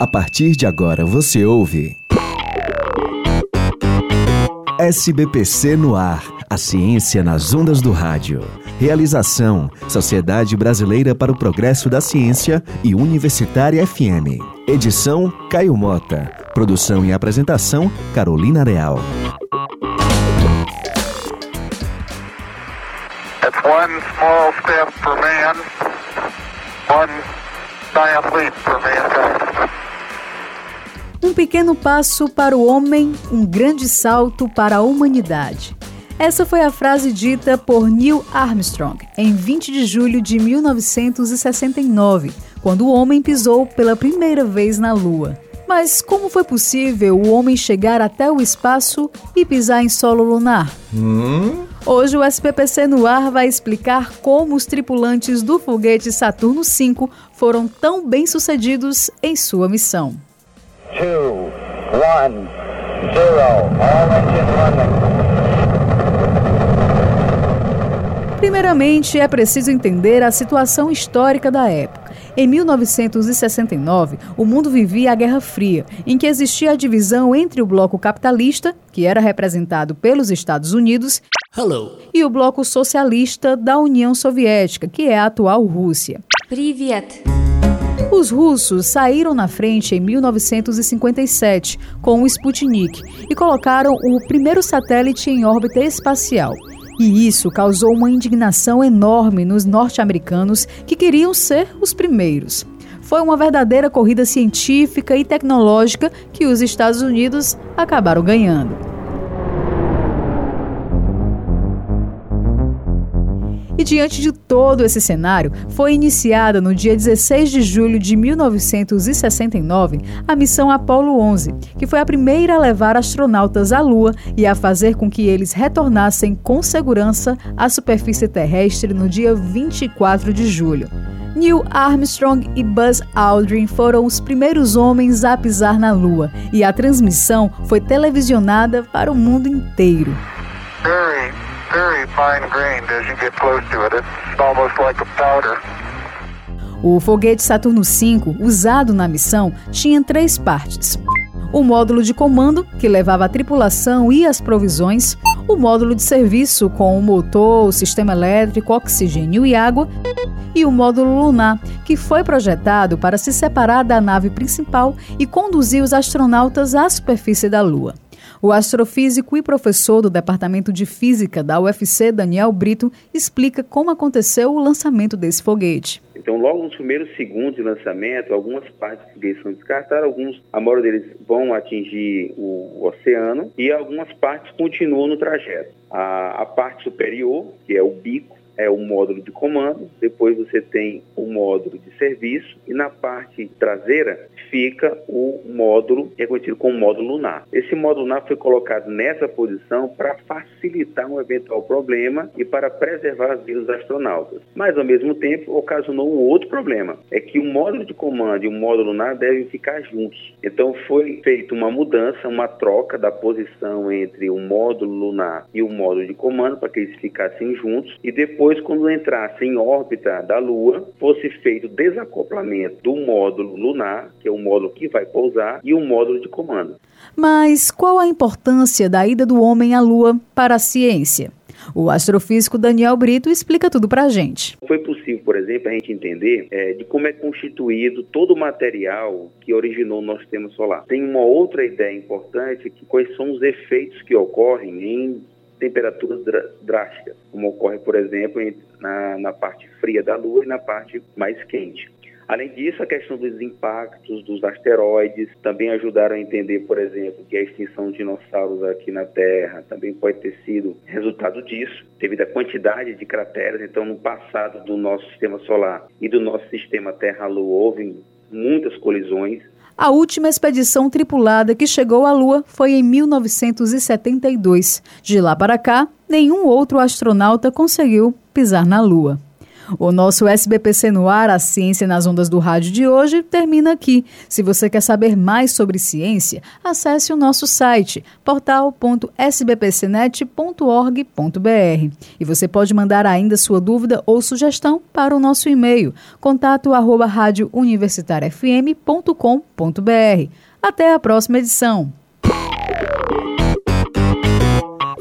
A partir de agora você ouve. SBPC no ar. A ciência nas ondas do rádio. Realização: Sociedade Brasileira para o Progresso da Ciência e Universitária FM. Edição: Caio Mota. Produção e apresentação: Carolina Real. One small step for man, one giant leap for mankind. Um pequeno passo para o homem, um grande salto para a humanidade. Essa foi a frase dita por Neil Armstrong em 20 de julho de 1969, quando o homem pisou pela primeira vez na Lua. Mas como foi possível o homem chegar até o espaço e pisar em solo lunar? Hum? Hoje o SPPC no ar vai explicar como os tripulantes do foguete Saturno V foram tão bem sucedidos em sua missão Two, one, zero, all engine running. Primeiramente, é preciso entender a situação histórica da época. Em 1969, o mundo vivia a Guerra Fria, em que existia a divisão entre o bloco capitalista, que era representado pelos Estados Unidos, Hello. e o bloco socialista da União Soviética, que é a atual Rússia. Привет. Os russos saíram na frente em 1957 com o Sputnik e colocaram o primeiro satélite em órbita espacial. E isso causou uma indignação enorme nos norte-americanos que queriam ser os primeiros. Foi uma verdadeira corrida científica e tecnológica que os Estados Unidos acabaram ganhando. Diante de todo esse cenário, foi iniciada no dia 16 de julho de 1969 a missão Apollo 11, que foi a primeira a levar astronautas à Lua e a fazer com que eles retornassem com segurança à superfície terrestre no dia 24 de julho. Neil Armstrong e Buzz Aldrin foram os primeiros homens a pisar na Lua e a transmissão foi televisionada para o mundo inteiro. O foguete Saturno V, usado na missão, tinha três partes. O módulo de comando, que levava a tripulação e as provisões, o módulo de serviço com o motor, o sistema elétrico, oxigênio e água, e o módulo lunar, que foi projetado para se separar da nave principal e conduzir os astronautas à superfície da Lua. O astrofísico e professor do Departamento de Física da UFC, Daniel Brito, explica como aconteceu o lançamento desse foguete. Então, logo nos primeiros segundos de lançamento, algumas partes do foguete são descartadas, alguns, a maioria deles vão atingir o, o oceano e algumas partes continuam no trajeto. A, a parte superior, que é o bico, é o módulo de comando, depois você tem o módulo de serviço e na parte traseira fica o módulo, que é conhecido como módulo lunar. Esse módulo lunar foi colocado nessa posição para facilitar um eventual problema e para preservar as vidas dos astronautas. Mas, ao mesmo tempo, ocasionou um outro problema, é que o módulo de comando e o módulo lunar devem ficar juntos. Então, foi feita uma mudança, uma troca da posição entre o módulo lunar e o módulo de comando para que eles ficassem juntos e depois depois, quando entrasse em órbita da Lua, fosse feito o desacoplamento do módulo lunar, que é o módulo que vai pousar, e o módulo de comando. Mas qual a importância da ida do homem à Lua para a ciência? O astrofísico Daniel Brito explica tudo para a gente. Foi possível, por exemplo, a gente entender é, de como é constituído todo o material que originou o nosso sistema solar. Tem uma outra ideia importante, que quais são os efeitos que ocorrem em temperaturas drásticas, como ocorre, por exemplo, na, na parte fria da Lua e na parte mais quente. Além disso, a questão dos impactos dos asteroides também ajudaram a entender, por exemplo, que a extinção de dinossauros aqui na Terra também pode ter sido resultado disso, devido à quantidade de crateras. Então, no passado do nosso sistema solar e do nosso sistema Terra-Lua, houve muitas colisões. A última expedição tripulada que chegou à Lua foi em 1972. De lá para cá, nenhum outro astronauta conseguiu pisar na Lua. O nosso SBPC no ar, a ciência nas ondas do rádio de hoje, termina aqui. Se você quer saber mais sobre ciência, acesse o nosso site portal.sbpcnet.org.br. E você pode mandar ainda sua dúvida ou sugestão para o nosso e-mail contato arroba radiouniversitariafm.com.br. Até a próxima edição.